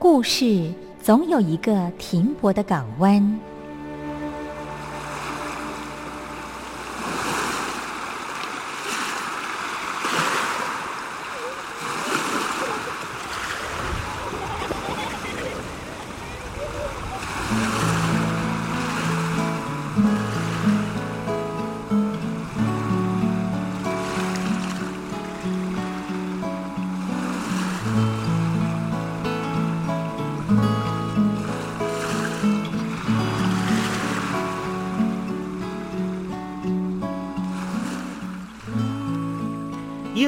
故事总有一个停泊的港湾。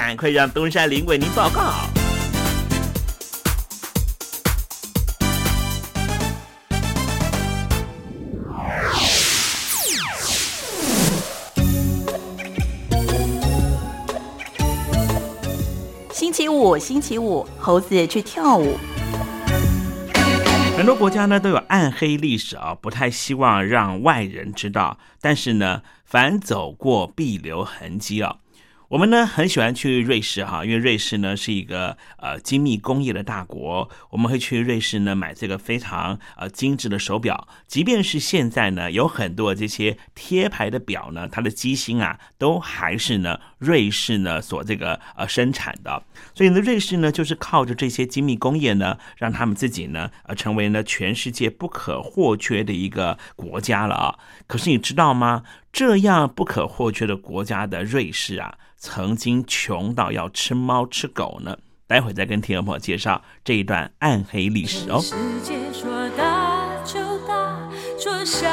赶快让东山林为您报告。星期五，星期五，猴子去跳舞。很多国家呢都有暗黑历史啊，不太希望让外人知道。但是呢，凡走过必留痕迹啊。我们呢很喜欢去瑞士哈，因为瑞士呢是一个呃精密工业的大国。我们会去瑞士呢买这个非常呃精致的手表，即便是现在呢有很多这些贴牌的表呢，它的机芯啊都还是呢瑞士呢所这个呃生产的。所以呢，瑞士呢就是靠着这些精密工业呢，让他们自己呢呃成为呢全世界不可或缺的一个国家了啊。可是你知道吗？这样不可或缺的国家的瑞士啊。曾经穷到要吃猫吃狗呢，待会再跟听众朋友介绍这一段暗黑历史哦。世界说大就大，说小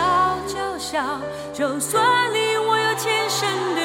就小，就算你我有天生的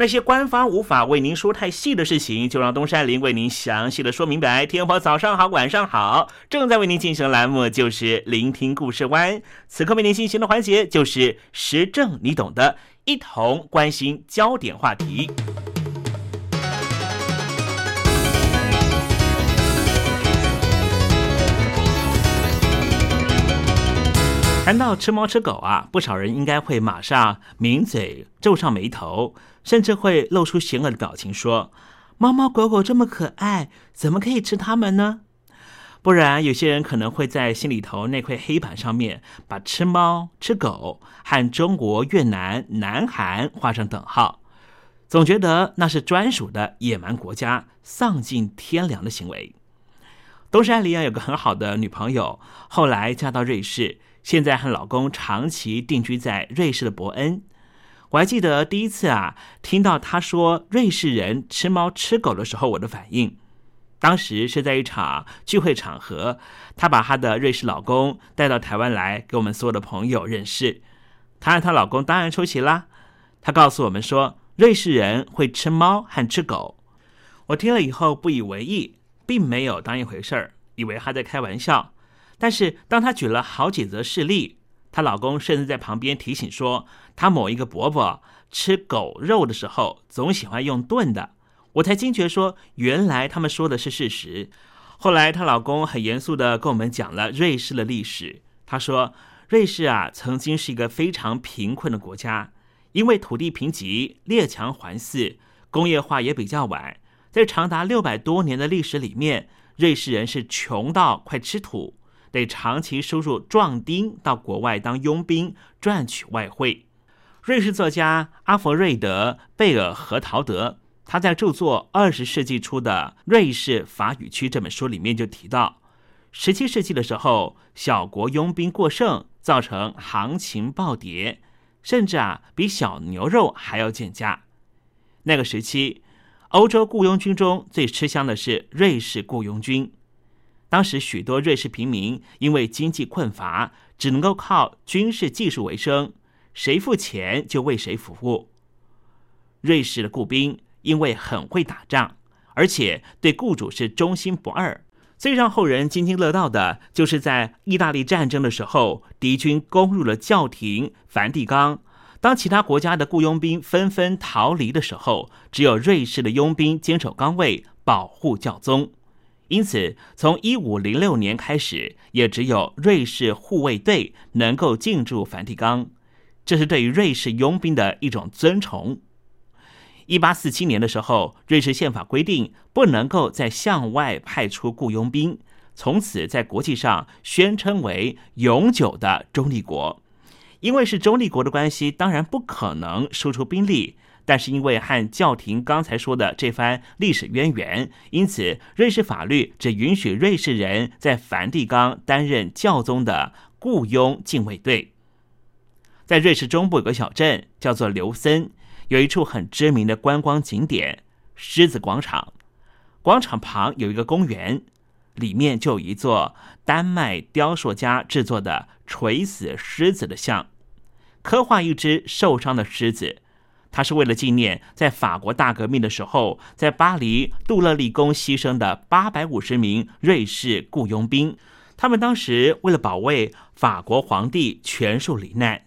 那些官方无法为您说太细的事情，就让东山林为您详细的说明白。天婆早上好，晚上好，正在为您进行的栏目就是聆听故事湾。此刻为您进行的环节就是时政，你懂的，一同关心焦点话题。谈到吃猫吃狗啊，不少人应该会马上抿嘴、皱上眉头，甚至会露出邪恶的表情，说：“猫猫狗狗这么可爱，怎么可以吃它们呢？”不然，有些人可能会在心里头那块黑板上面把吃猫、吃狗和中国、越南、南韩画上等号，总觉得那是专属的野蛮国家、丧尽天良的行为。东山里啊有个很好的女朋友，后来嫁到瑞士，现在和老公长期定居在瑞士的伯恩。我还记得第一次啊听到她说瑞士人吃猫吃狗的时候，我的反应。当时是在一场聚会场合，她把她的瑞士老公带到台湾来给我们所有的朋友认识。她和她老公当然出席啦。她告诉我们说，瑞士人会吃猫和吃狗。我听了以后不以为意，并没有当一回事儿，以为她在开玩笑。但是当她举了好几则事例，她老公甚至在旁边提醒说，她某一个伯伯吃狗肉的时候总喜欢用炖的。我才惊觉说，原来他们说的是事实。后来，她老公很严肃的跟我们讲了瑞士的历史。他说，瑞士啊，曾经是一个非常贫困的国家，因为土地贫瘠、列强环伺，工业化也比较晚，在长达六百多年的历史里面，瑞士人是穷到快吃土，得长期输入壮丁到国外当佣兵赚取外汇。瑞士作家阿弗瑞德·贝尔和陶德。他在著作《二十世纪初的瑞士法语区》这本书里面就提到，十七世纪的时候，小国佣兵过剩，造成行情暴跌，甚至啊比小牛肉还要贱价。那个时期，欧洲雇佣军中最吃香的是瑞士雇佣军。当时许多瑞士平民因为经济困乏，只能够靠军事技术为生，谁付钱就为谁服务。瑞士的雇兵。因为很会打仗，而且对雇主是忠心不二。最让后人津津乐道的，就是在意大利战争的时候，敌军攻入了教廷梵蒂冈。当其他国家的雇佣兵纷纷逃离的时候，只有瑞士的佣兵坚守岗位，保护教宗。因此，从一五零六年开始，也只有瑞士护卫队能够进驻梵蒂冈。这是对于瑞士佣兵的一种尊崇。一八四七年的时候，瑞士宪法规定不能够再向外派出雇佣兵，从此在国际上宣称为永久的中立国。因为是中立国的关系，当然不可能输出兵力，但是因为和教廷刚才说的这番历史渊源，因此瑞士法律只允许瑞士人在梵蒂冈担任教宗的雇佣禁卫队。在瑞士中部有个小镇叫做刘森。有一处很知名的观光景点——狮子广场。广场旁有一个公园，里面就有一座丹麦雕塑家制作的垂死狮子的像，刻画一只受伤的狮子。它是为了纪念在法国大革命的时候，在巴黎杜勒利宫牺牲的八百五十名瑞士雇佣兵。他们当时为了保卫法国皇帝，全数罹难。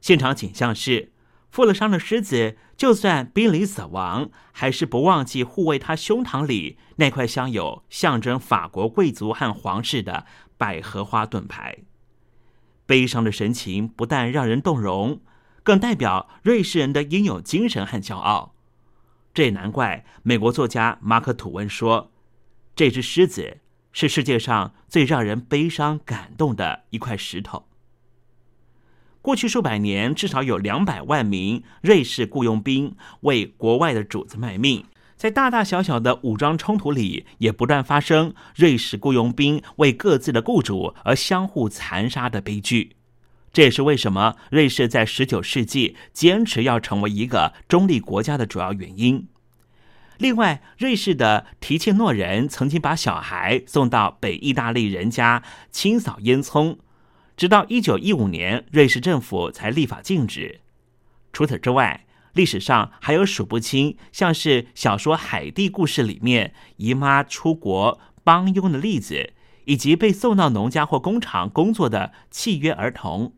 现场景象是。负了伤的狮子，就算濒临死亡，还是不忘记护卫他胸膛里那块镶有象征法国贵族和皇室的百合花盾牌。悲伤的神情不但让人动容，更代表瑞士人的应有精神和骄傲。这也难怪美国作家马克·吐温说：“这只狮子是世界上最让人悲伤感动的一块石头。”过去数百年，至少有两百万名瑞士雇佣兵为国外的主子卖命。在大大小小的武装冲突里，也不断发生瑞士雇佣兵为各自的雇主而相互残杀的悲剧。这也是为什么瑞士在十九世纪坚持要成为一个中立国家的主要原因。另外，瑞士的提切诺人曾经把小孩送到北意大利人家清扫烟囱。直到一九一五年，瑞士政府才立法禁止。除此之外，历史上还有数不清像是小说《海蒂故事》里面姨妈出国帮佣的例子，以及被送到农家或工厂工作的契约儿童。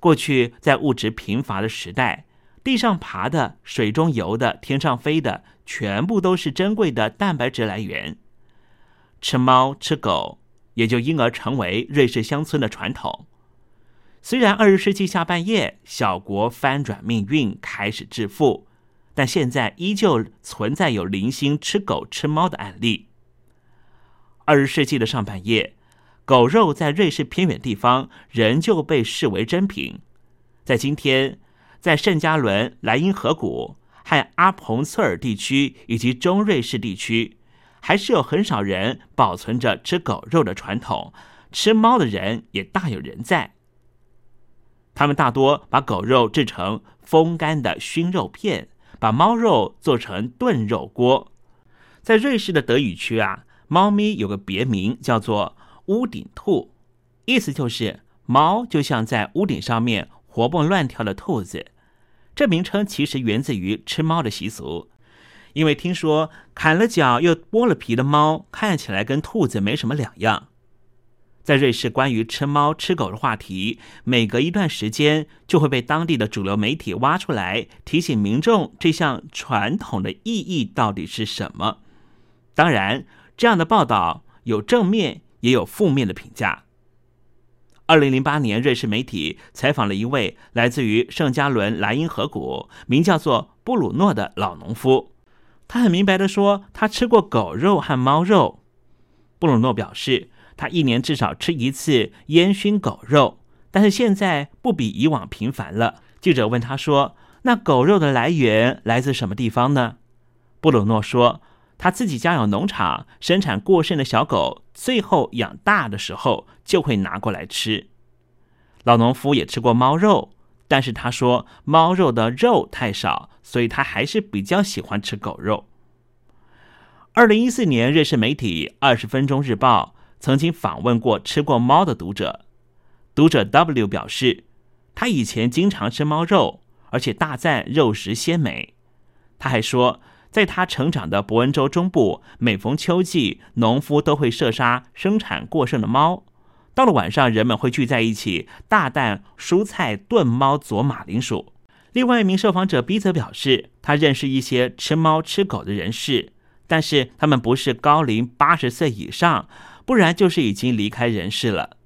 过去在物质贫乏的时代，地上爬的、水中游的、天上飞的，全部都是珍贵的蛋白质来源。吃猫吃狗。也就因而成为瑞士乡村的传统。虽然二十世纪下半叶小国翻转命运，开始致富，但现在依旧存在有零星吃狗吃猫的案例。二十世纪的上半叶，狗肉在瑞士偏远地方仍旧被视为珍品。在今天，在圣加伦、莱茵河谷和阿彭策尔地区以及中瑞士地区，还是有很少人保存着吃狗肉的传统。吃猫的人也大有人在。他们大多把狗肉制成风干的熏肉片，把猫肉做成炖肉锅。在瑞士的德语区啊，猫咪有个别名叫做“屋顶兔”，意思就是猫就像在屋顶上面。活蹦乱跳的兔子，这名称其实源自于吃猫的习俗。因为听说砍了脚又剥了皮的猫看起来跟兔子没什么两样。在瑞士，关于吃猫吃狗的话题，每隔一段时间就会被当地的主流媒体挖出来，提醒民众这项传统的意义到底是什么。当然，这样的报道有正面也有负面的评价。二零零八年，瑞士媒体采访了一位来自于圣加伦莱茵河谷、名叫做布鲁诺的老农夫。他很明白的说，他吃过狗肉和猫肉。布鲁诺表示，他一年至少吃一次烟熏狗肉，但是现在不比以往频繁了。记者问他说：“那狗肉的来源来自什么地方呢？”布鲁诺说。他自己家有农场，生产过剩的小狗，最后养大的时候就会拿过来吃。老农夫也吃过猫肉，但是他说猫肉的肉太少，所以他还是比较喜欢吃狗肉。二零一四年，瑞士媒体《二十分钟日报》曾经访问过吃过猫的读者，读者 W 表示，他以前经常吃猫肉，而且大赞肉食鲜美。他还说。在他成长的伯恩州中部，每逢秋季，农夫都会射杀生产过剩的猫。到了晚上，人们会聚在一起，大啖蔬菜炖猫佐马铃薯。另外一名受访者 B 则表示，他认识一些吃猫吃狗的人士，但是他们不是高龄八十岁以上，不然就是已经离开人世了。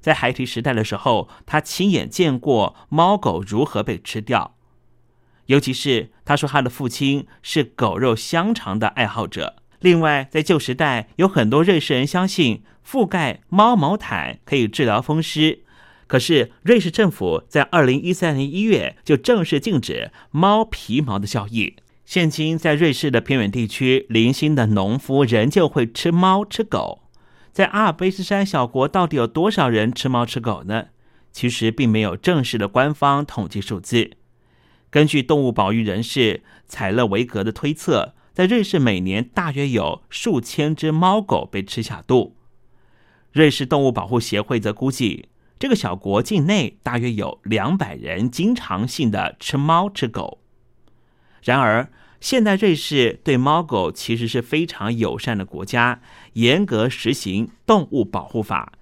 在孩提时代的时候，他亲眼见过猫狗如何被吃掉。尤其是他说，他的父亲是狗肉香肠的爱好者。另外，在旧时代，有很多瑞士人相信覆盖猫毛毯可以治疗风湿。可是，瑞士政府在二零一三年一月就正式禁止猫皮毛的交易。现今，在瑞士的偏远地区，零星的农夫仍旧会吃猫吃狗。在阿尔卑斯山小国，到底有多少人吃猫吃狗呢？其实，并没有正式的官方统计数字。根据动物保育人士采勒维格的推测，在瑞士每年大约有数千只猫狗被吃下肚。瑞士动物保护协会则估计，这个小国境内大约有两百人经常性的吃猫吃狗。然而，现代瑞士对猫狗其实是非常友善的国家，严格实行动物保护法。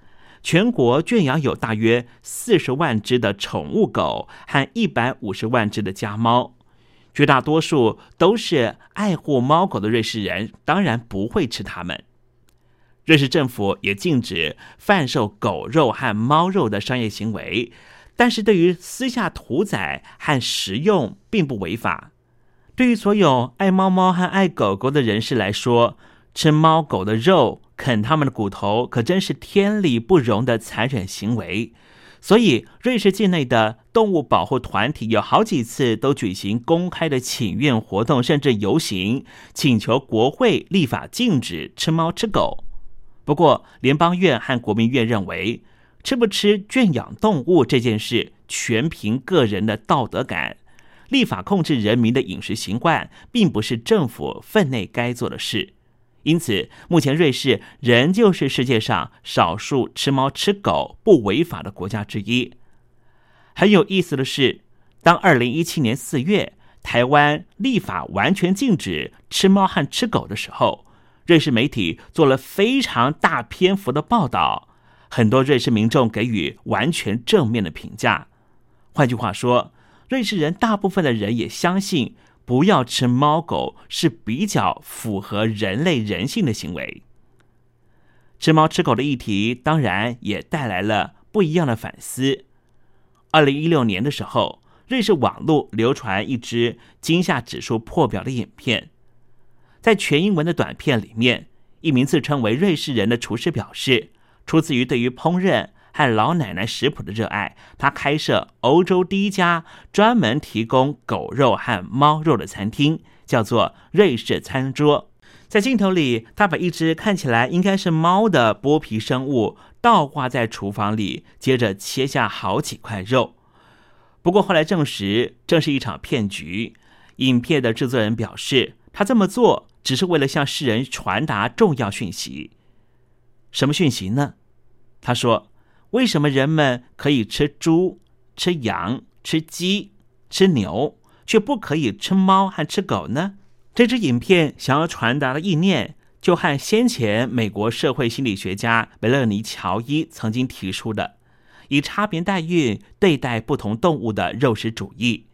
全国圈养有大约四十万只的宠物狗和一百五十万只的家猫，绝大多数都是爱护猫狗的瑞士人，当然不会吃它们。瑞士政府也禁止贩售狗肉和猫肉的商业行为，但是对于私下屠宰和食用并不违法。对于所有爱猫猫和爱狗狗的人士来说，吃猫狗的肉。啃他们的骨头，可真是天理不容的残忍行为。所以，瑞士境内的动物保护团体有好几次都举行公开的请愿活动，甚至游行，请求国会立法禁止吃猫吃狗。不过，联邦院和国民院认为，吃不吃圈养动物这件事全凭个人的道德感，立法控制人民的饮食习惯，并不是政府分内该做的事。因此，目前瑞士仍旧是世界上少数吃猫吃狗不违法的国家之一。很有意思的是，当二零一七年四月台湾立法完全禁止吃猫和吃狗的时候，瑞士媒体做了非常大篇幅的报道，很多瑞士民众给予完全正面的评价。换句话说，瑞士人大部分的人也相信。不要吃猫狗是比较符合人类人性的行为。吃猫吃狗的议题当然也带来了不一样的反思。二零一六年的时候，瑞士网络流传一支惊吓指数破表的影片，在全英文的短片里面，一名自称为瑞士人的厨师表示，出自于对于烹饪和老奶奶食谱的热爱，他开设欧洲第一家专门提供狗肉和猫肉的餐厅，叫做瑞士餐桌。在镜头里，他把一只看起来应该是猫的剥皮生物倒挂在厨房里，接着切下好几块肉。不过后来证实，这是一场骗局。影片的制作人表示，他这么做只是为了向世人传达重要讯息。什么讯息呢？他说：“为什么人们可以吃猪、吃羊、吃鸡、吃牛，却不可以吃猫和吃狗呢？”这支影片想要传达的意念，就和先前美国社会心理学家梅勒尼·乔伊曾经提出的“以差别待遇对待不同动物的肉食主义”。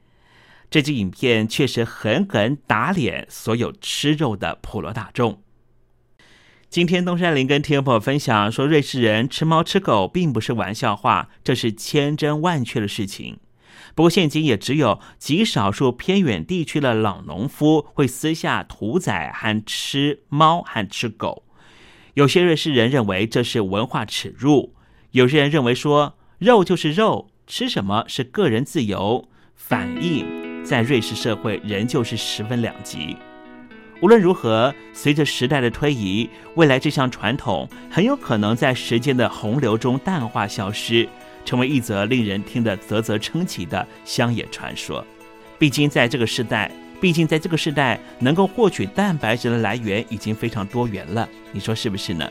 这支影片确实狠狠打脸所有吃肉的普罗大众。今天东山林跟听众朋友分享说，瑞士人吃猫吃狗并不是玩笑话，这是千真万确的事情。不过，现今也只有极少数偏远地区的老农夫会私下屠宰和吃猫和吃狗。有些瑞士人认为这是文化耻辱，有些人认为说肉就是肉，吃什么是个人自由。反应。在瑞士社会仍旧是十分两极。无论如何，随着时代的推移，未来这项传统很有可能在时间的洪流中淡化消失，成为一则令人听得啧啧称奇的乡野传说。毕竟在这个时代，毕竟在这个时代，能够获取蛋白质的来源已经非常多元了。你说是不是呢？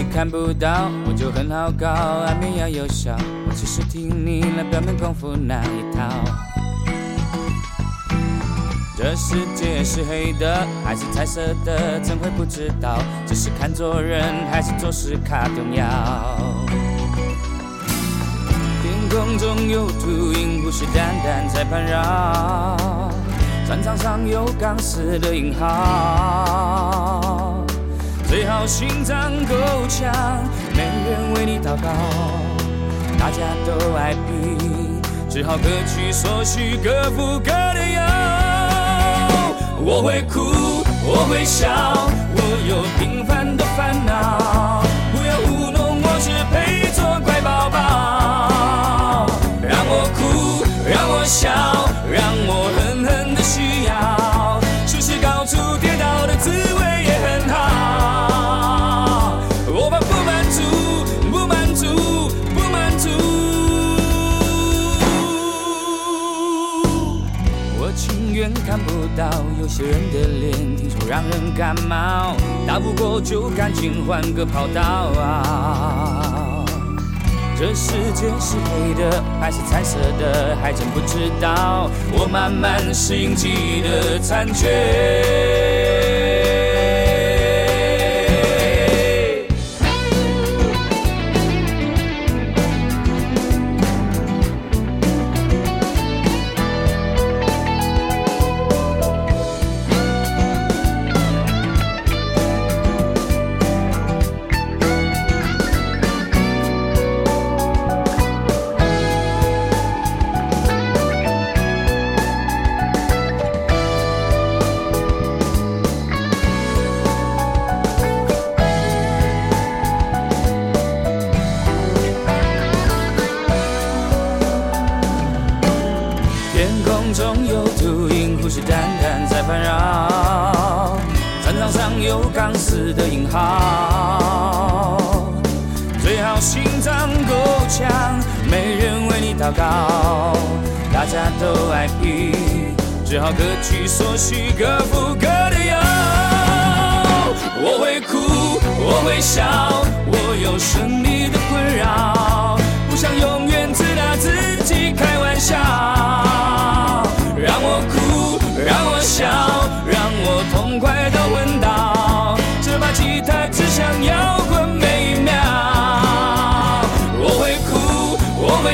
以为看不到我就很好搞，安眠药有效，我只是听你那表面功夫那一套。这世界是黑的还是彩色的，怎会不知道？只是看做人还是做事卡重要。天空中有秃鹰，虎视眈眈在盘绕，战场上有钢丝的银号。最好心脏够强，没人为你祷告，大家都爱比，只好各取所需，各付各的药。我会哭，我会笑，我有平凡的烦恼，看不到有些人的脸，听说让人感冒，打不过就赶紧换个跑道。这世界是黑的还是彩色的，还真不知道。我慢慢适应记忆的残缺。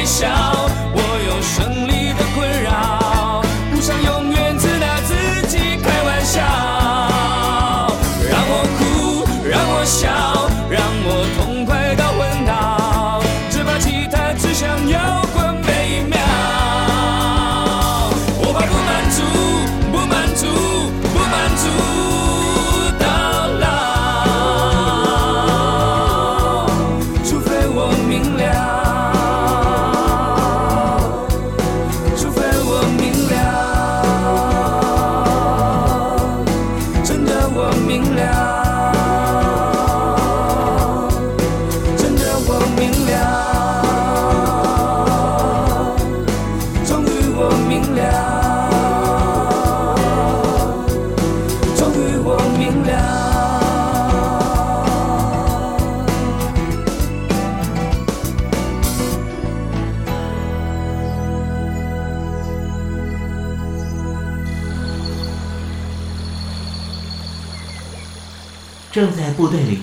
笑，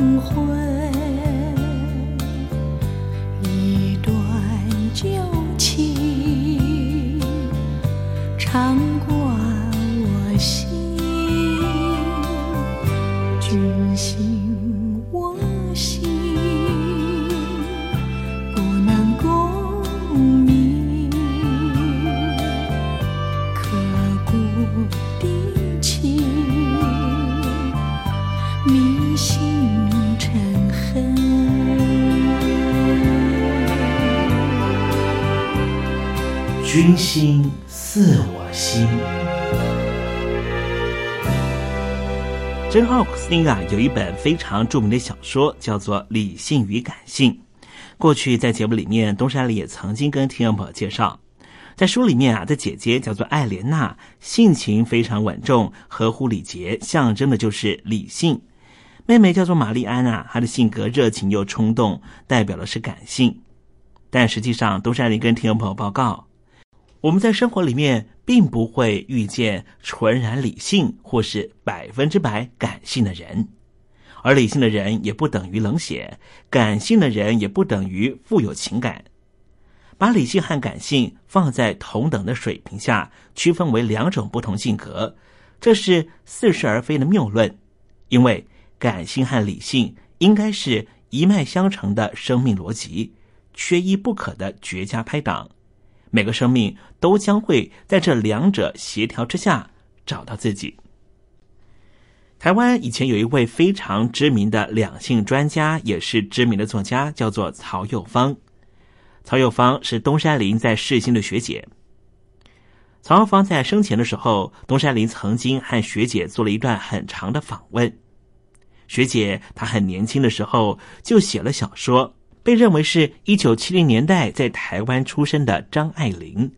黄君心似我心。珍·奥古斯丁啊，有一本非常著名的小说，叫做《理性与感性》。过去在节目里面，东山里也曾经跟听众朋友介绍，在书里面啊，的姐姐叫做艾莲娜，性情非常稳重，合乎礼节，象征的就是理性。妹妹叫做玛丽安啊，她的性格热情又冲动，代表的是感性。但实际上，东山里跟听众朋友报告，我们在生活里面并不会遇见纯然理性或是百分之百感性的人，而理性的人也不等于冷血，感性的人也不等于富有情感。把理性和感性放在同等的水平下，区分为两种不同性格，这是似是而非的谬论，因为感性和理性应该是一脉相承的生命逻辑，缺一不可的绝佳拍档。每个生命都将会在这两者协调之下找到自己。台湾以前有一位非常知名的两性专家，也是知名的作家，叫做曹幼芳。曹幼芳是东山林在世新的学姐。曹幼芳在生前的时候，东山林曾经和学姐做了一段很长的访问。学姐她很年轻的时候就写了小说。被认为是一九七零年代在台湾出生的张爱玲，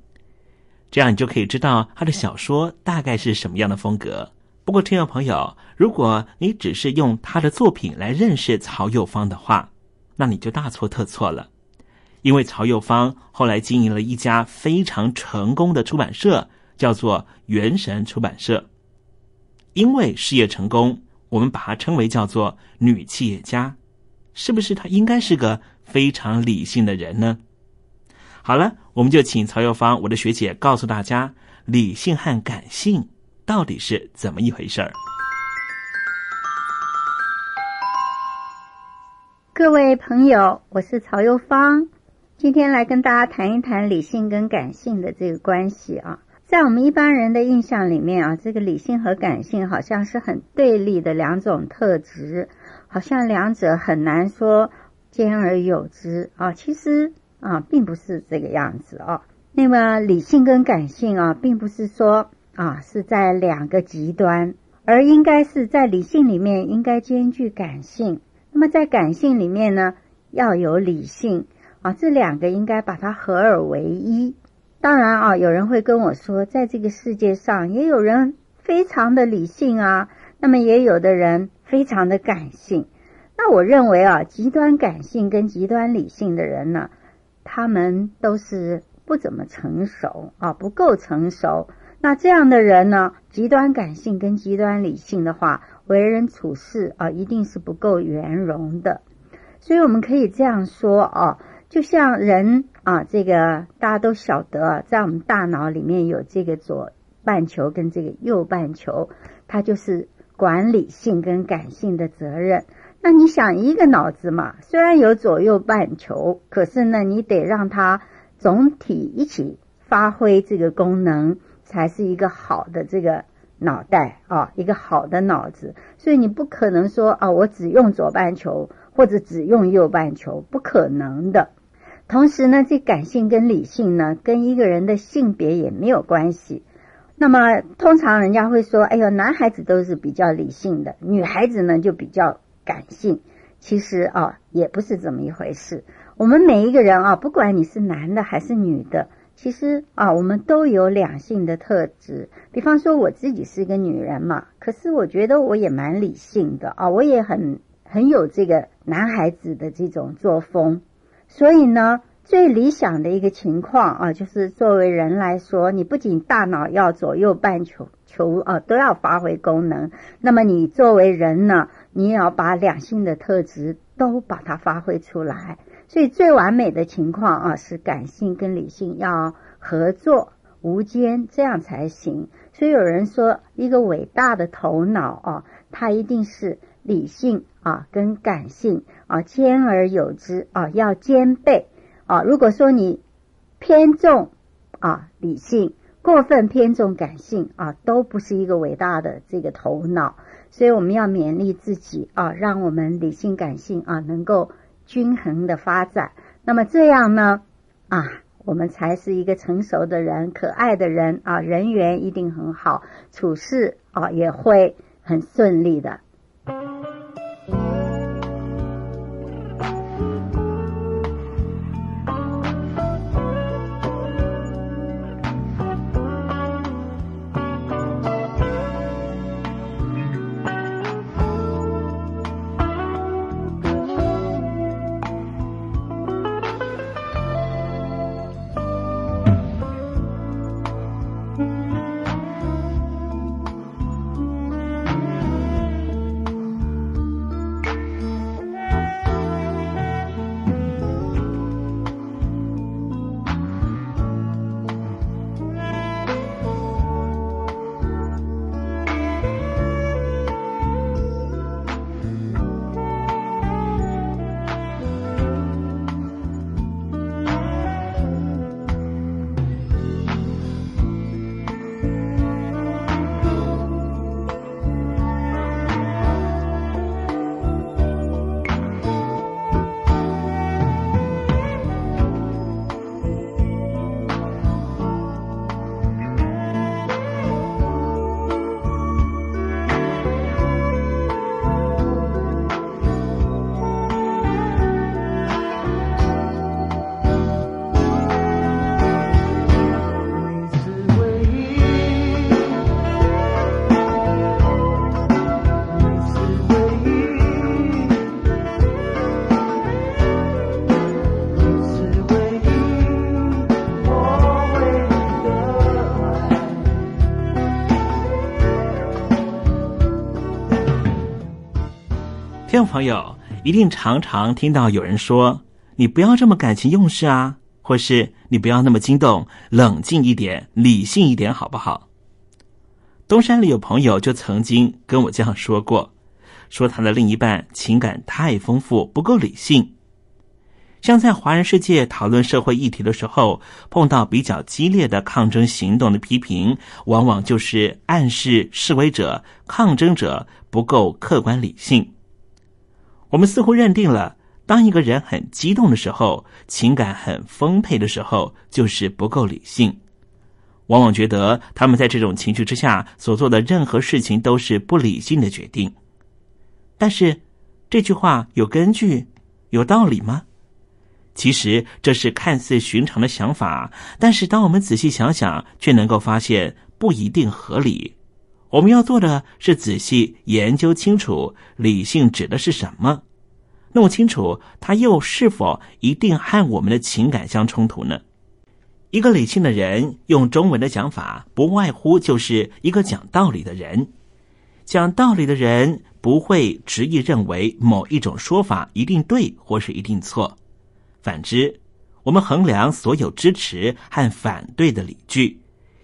这样你就可以知道她的小说大概是什么样的风格。不过，听众朋友，如果你只是用她的作品来认识曹幼芳的话，那你就大错特错了。因为曹幼芳后来经营了一家非常成功的出版社，叫做元神出版社。因为事业成功，我们把它称为叫做女企业家。是不是他应该是个非常理性的人呢？好了，我们就请曹幼芳，我的学姐，告诉大家理性和感性到底是怎么一回事儿。各位朋友，我是曹幼芳，今天来跟大家谈一谈理性跟感性的这个关系啊。在我们一般人的印象里面啊，这个理性和感性好像是很对立的两种特质。好像两者很难说兼而有之啊，其实啊并不是这个样子啊。那么理性跟感性啊，并不是说啊是在两个极端，而应该是在理性里面应该兼具感性。那么在感性里面呢，要有理性啊，这两个应该把它合二为一。当然啊，有人会跟我说，在这个世界上也有人非常的理性啊，那么也有的人非常的感性。那我认为啊，极端感性跟极端理性的人呢，他们都是不怎么成熟啊，不够成熟。那这样的人呢，极端感性跟极端理性的话，为人处事啊，一定是不够圆融的。所以我们可以这样说啊。就像人啊，这个大家都晓得，在我们大脑里面有这个左半球跟这个右半球，它就是管理性跟感性的责任。那你想一个脑子嘛，虽然有左右半球，可是呢，你得让它总体一起发挥这个功能，才是一个好的这个脑袋啊，一个好的脑子。所以你不可能说啊，我只用左半球或者只用右半球，不可能的。同时呢，这感性跟理性呢，跟一个人的性别也没有关系。那么通常人家会说：“哎呦，男孩子都是比较理性的，女孩子呢就比较感性。”其实啊，也不是这么一回事。我们每一个人啊，不管你是男的还是女的，其实啊，我们都有两性的特质。比方说，我自己是一个女人嘛，可是我觉得我也蛮理性的啊，我也很很有这个男孩子的这种作风。所以呢，最理想的一个情况啊，就是作为人来说，你不仅大脑要左右半球球啊都要发挥功能，那么你作为人呢，你也要把两性的特质都把它发挥出来。所以最完美的情况啊，是感性跟理性要合作无间，这样才行。所以有人说，一个伟大的头脑啊，它一定是理性。啊，跟感性啊兼而有之啊，要兼备啊。如果说你偏重啊理性，过分偏重感性啊，都不是一个伟大的这个头脑。所以我们要勉励自己啊，让我们理性感性啊能够均衡的发展。那么这样呢啊，我们才是一个成熟的人，可爱的人啊，人缘一定很好，处事啊也会很顺利的。朋友一定常常听到有人说：“你不要这么感情用事啊，或是你不要那么激动，冷静一点，理性一点，好不好？”东山里有朋友就曾经跟我这样说过，说他的另一半情感太丰富，不够理性。像在华人世界讨论社会议题的时候，碰到比较激烈的抗争行动的批评，往往就是暗示示威者、抗争者不够客观理性。我们似乎认定了，当一个人很激动的时候，情感很丰沛的时候，就是不够理性。往往觉得他们在这种情绪之下所做的任何事情都是不理性的决定。但是，这句话有根据、有道理吗？其实这是看似寻常的想法，但是当我们仔细想想，却能够发现不一定合理。我们要做的是仔细研究清楚理性指的是什么，弄清楚它又是否一定和我们的情感相冲突呢？一个理性的人，用中文的讲法，不外乎就是一个讲道理的人。讲道理的人不会执意认为某一种说法一定对或是一定错。反之，我们衡量所有支持和反对的理据，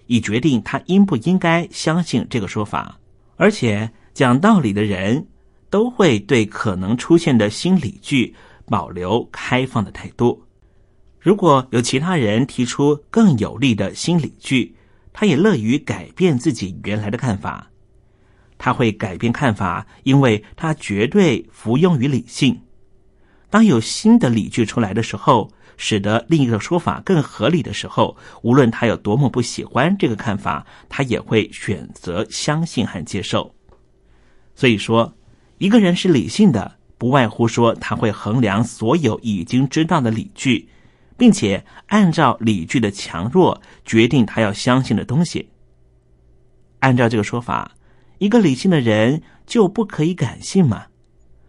以决定他应不应该相信这个说法。而且，讲道理的人都会对可能出现的新理据保留开放的态度。如果有其他人提出更有利的新理据，他也乐于改变自己原来的看法。他会改变看法，因为他绝对服用于理性。当有新的理据出来的时候，使得另一个说法更合理的时候，无论他有多么不喜欢这个看法，他也会选择相信和接受。所以说，一个人是理性的，不外乎说他会衡量所有已经知道的理据。并且按照理据的强弱决定他要相信的东西。按照这个说法，一个理性的人就不可以感性吗？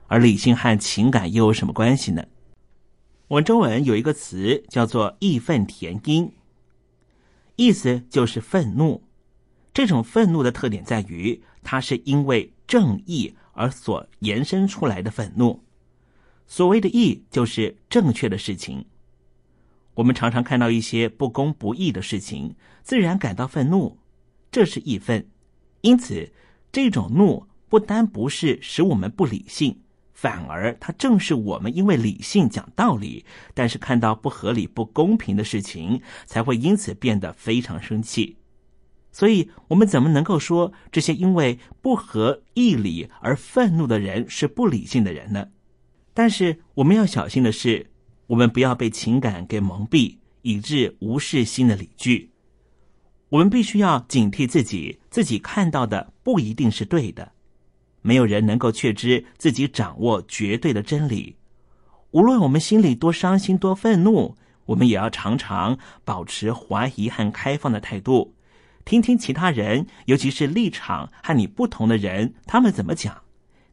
而理性和情感又有什么关系呢？我们中文有一个词叫做“义愤填膺”，意思就是愤怒。这种愤怒的特点在于，它是因为正义而所延伸出来的愤怒。所谓的义，就是正确的事情。我们常常看到一些不公不义的事情，自然感到愤怒，这是义愤。因此，这种怒不单不是使我们不理性，反而它正是我们因为理性讲道理，但是看到不合理、不公平的事情，才会因此变得非常生气。所以，我们怎么能够说这些因为不合义理而愤怒的人是不理性的人呢？但是，我们要小心的是。我们不要被情感给蒙蔽，以致无视新的理据。我们必须要警惕自己，自己看到的不一定是对的。没有人能够确知自己掌握绝对的真理。无论我们心里多伤心、多愤怒，我们也要常常保持怀疑和开放的态度，听听其他人，尤其是立场和你不同的人，他们怎么讲，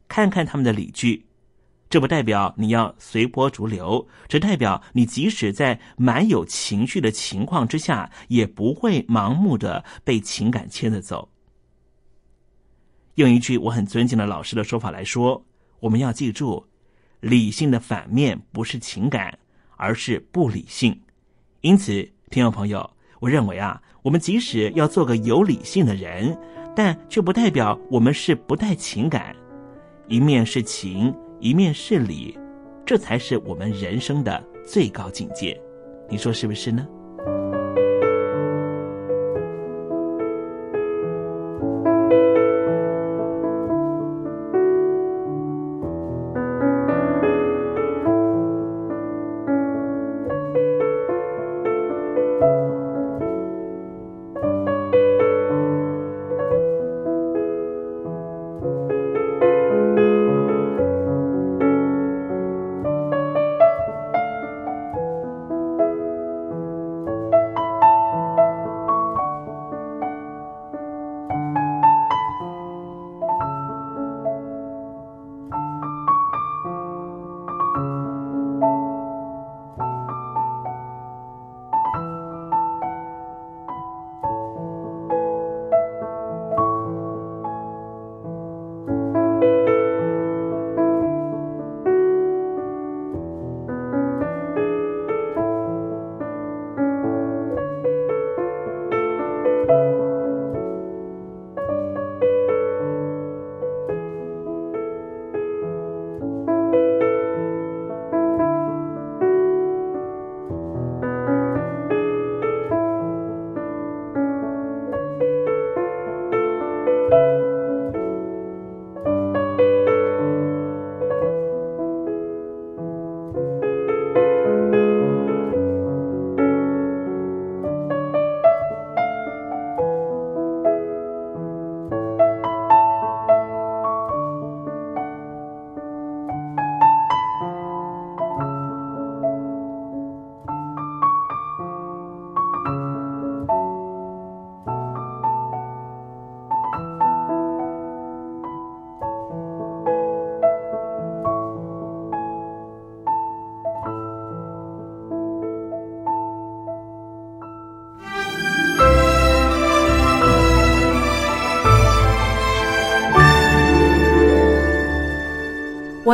看看他们的理据。这不代表你要随波逐流，只代表你即使在满有情绪的情况之下，也不会盲目的被情感牵着走。用一句我很尊敬的老师的说法来说，我们要记住，理性的反面不是情感，而是不理性。因此，听众朋友，我认为啊，我们即使要做个有理性的人，但却不代表我们是不带情感，一面是情。一面是理，这才是我们人生的最高境界。你说是不是呢？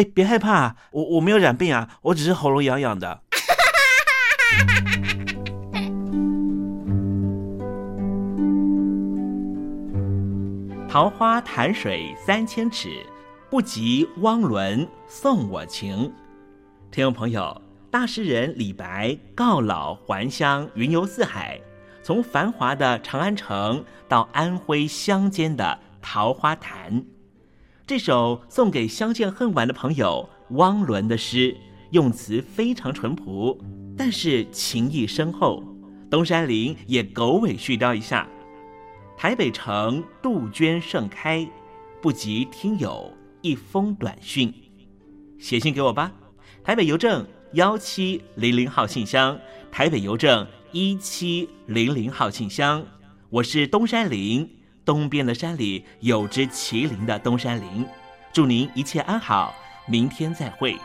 哎，别害怕，我我没有染病啊，我只是喉咙痒痒的。桃花潭水三千尺，不及汪伦送我情。听众朋友，大诗人李白告老还乡，云游四海，从繁华的长安城到安徽乡间的桃花潭。这首送给相见恨晚的朋友汪伦的诗，用词非常淳朴，但是情意深厚。东山林也狗尾续貂一下：台北城杜鹃盛开，不及听友一封短讯。写信给我吧，台北邮政幺七零零号信箱，台北邮政一七零零号信箱。我是东山林。东边的山里有只麒麟的东山林，祝您一切安好，明天再会。